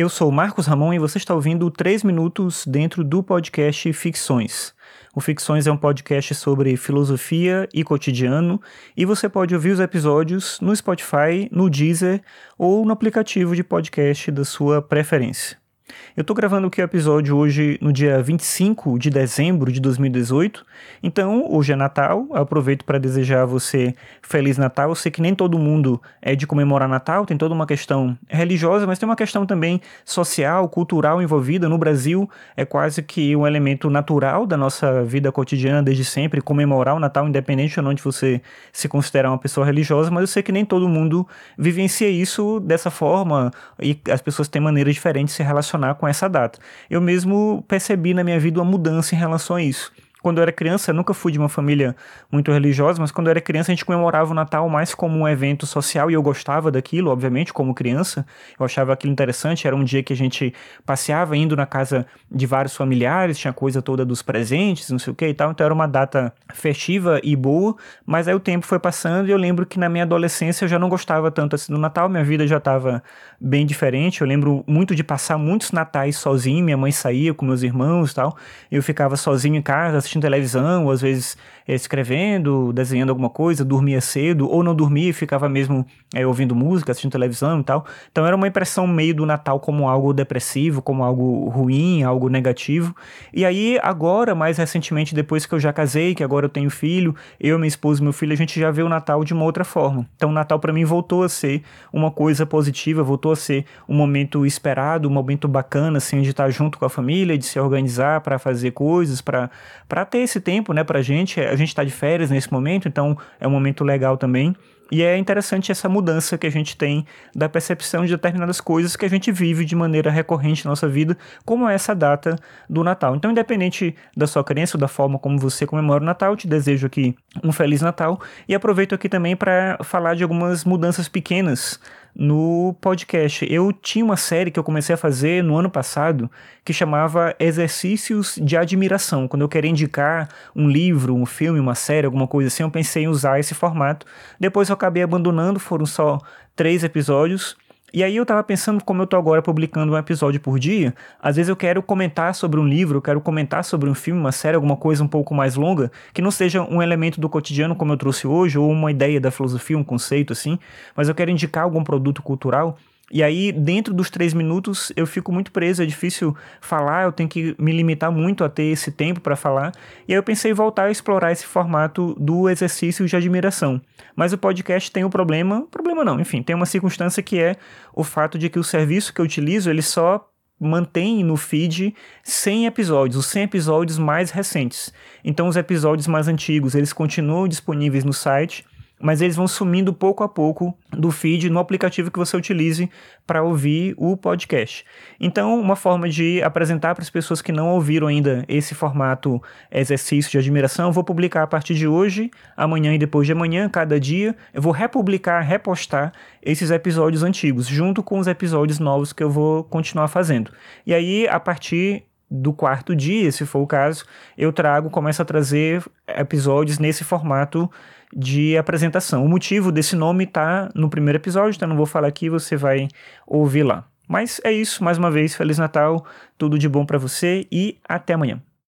Eu sou Marcos Ramon e você está ouvindo 3 minutos dentro do podcast Ficções. O Ficções é um podcast sobre filosofia e cotidiano e você pode ouvir os episódios no Spotify, no Deezer ou no aplicativo de podcast da sua preferência. Eu tô gravando aqui o episódio hoje no dia 25 de dezembro de 2018. Então, hoje é Natal. Aproveito para desejar a você Feliz Natal. Eu sei que nem todo mundo é de comemorar Natal, tem toda uma questão religiosa, mas tem uma questão também social, cultural envolvida. No Brasil, é quase que um elemento natural da nossa vida cotidiana desde sempre comemorar o Natal, independente ou não de você se considerar uma pessoa religiosa, mas eu sei que nem todo mundo vivencia isso dessa forma e as pessoas têm maneiras diferentes de se relacionar com essa data. Eu mesmo percebi na minha vida uma mudança em relação a isso. Quando eu era criança, eu nunca fui de uma família muito religiosa, mas quando eu era criança a gente comemorava o Natal mais como um evento social e eu gostava daquilo, obviamente, como criança. Eu achava aquilo interessante, era um dia que a gente passeava indo na casa de vários familiares, tinha coisa toda dos presentes, não sei o que e tal, então era uma data festiva e boa, mas aí o tempo foi passando e eu lembro que na minha adolescência eu já não gostava tanto assim do Natal, minha vida já estava bem diferente. Eu lembro muito de passar muitos natais sozinho, minha mãe saía com meus irmãos e tal, eu ficava sozinho em casa assistindo televisão, ou às vezes é, escrevendo, desenhando alguma coisa, dormia cedo, ou não dormia e ficava mesmo é, ouvindo música, assistindo televisão e tal. Então era uma impressão meio do Natal como algo depressivo, como algo ruim, algo negativo. E aí, agora, mais recentemente, depois que eu já casei, que agora eu tenho filho, eu, minha esposa e meu filho, a gente já vê o Natal de uma outra forma. Então o Natal para mim voltou a ser uma coisa positiva, voltou a ser um momento esperado, um momento bacana, assim, de estar junto com a família, de se organizar para fazer coisas, para ter esse tempo, né, pra gente. A gente está de férias nesse momento, então é um momento legal também. E é interessante essa mudança que a gente tem da percepção de determinadas coisas que a gente vive de maneira recorrente na nossa vida, como é essa data do Natal. Então, independente da sua crença ou da forma como você comemora o Natal, te desejo aqui um Feliz Natal e aproveito aqui também para falar de algumas mudanças pequenas no podcast. Eu tinha uma série que eu comecei a fazer no ano passado que chamava Exercícios de Admiração. Quando eu queria indicar um livro, um filme, uma série, alguma coisa assim, eu pensei em usar esse formato. Depois eu acabei abandonando, foram só três episódios. E aí eu tava pensando, como eu tô agora publicando um episódio por dia, às vezes eu quero comentar sobre um livro, eu quero comentar sobre um filme, uma série, alguma coisa um pouco mais longa, que não seja um elemento do cotidiano como eu trouxe hoje, ou uma ideia da filosofia, um conceito assim, mas eu quero indicar algum produto cultural e aí, dentro dos três minutos, eu fico muito preso, é difícil falar, eu tenho que me limitar muito a ter esse tempo para falar. E aí eu pensei em voltar a explorar esse formato do exercício de admiração. Mas o podcast tem um problema, problema não, enfim, tem uma circunstância que é o fato de que o serviço que eu utilizo, ele só mantém no feed 100 episódios, os 100 episódios mais recentes. Então os episódios mais antigos, eles continuam disponíveis no site, mas eles vão sumindo pouco a pouco do feed no aplicativo que você utilize para ouvir o podcast. Então, uma forma de apresentar para as pessoas que não ouviram ainda esse formato exercício de admiração, eu vou publicar a partir de hoje, amanhã e depois de amanhã, cada dia, eu vou republicar, repostar esses episódios antigos, junto com os episódios novos que eu vou continuar fazendo. E aí, a partir do quarto dia, se for o caso, eu trago, começo a trazer episódios nesse formato de apresentação. O motivo desse nome está no primeiro episódio, então não vou falar aqui, você vai ouvir lá. Mas é isso, mais uma vez, Feliz Natal, tudo de bom para você e até amanhã.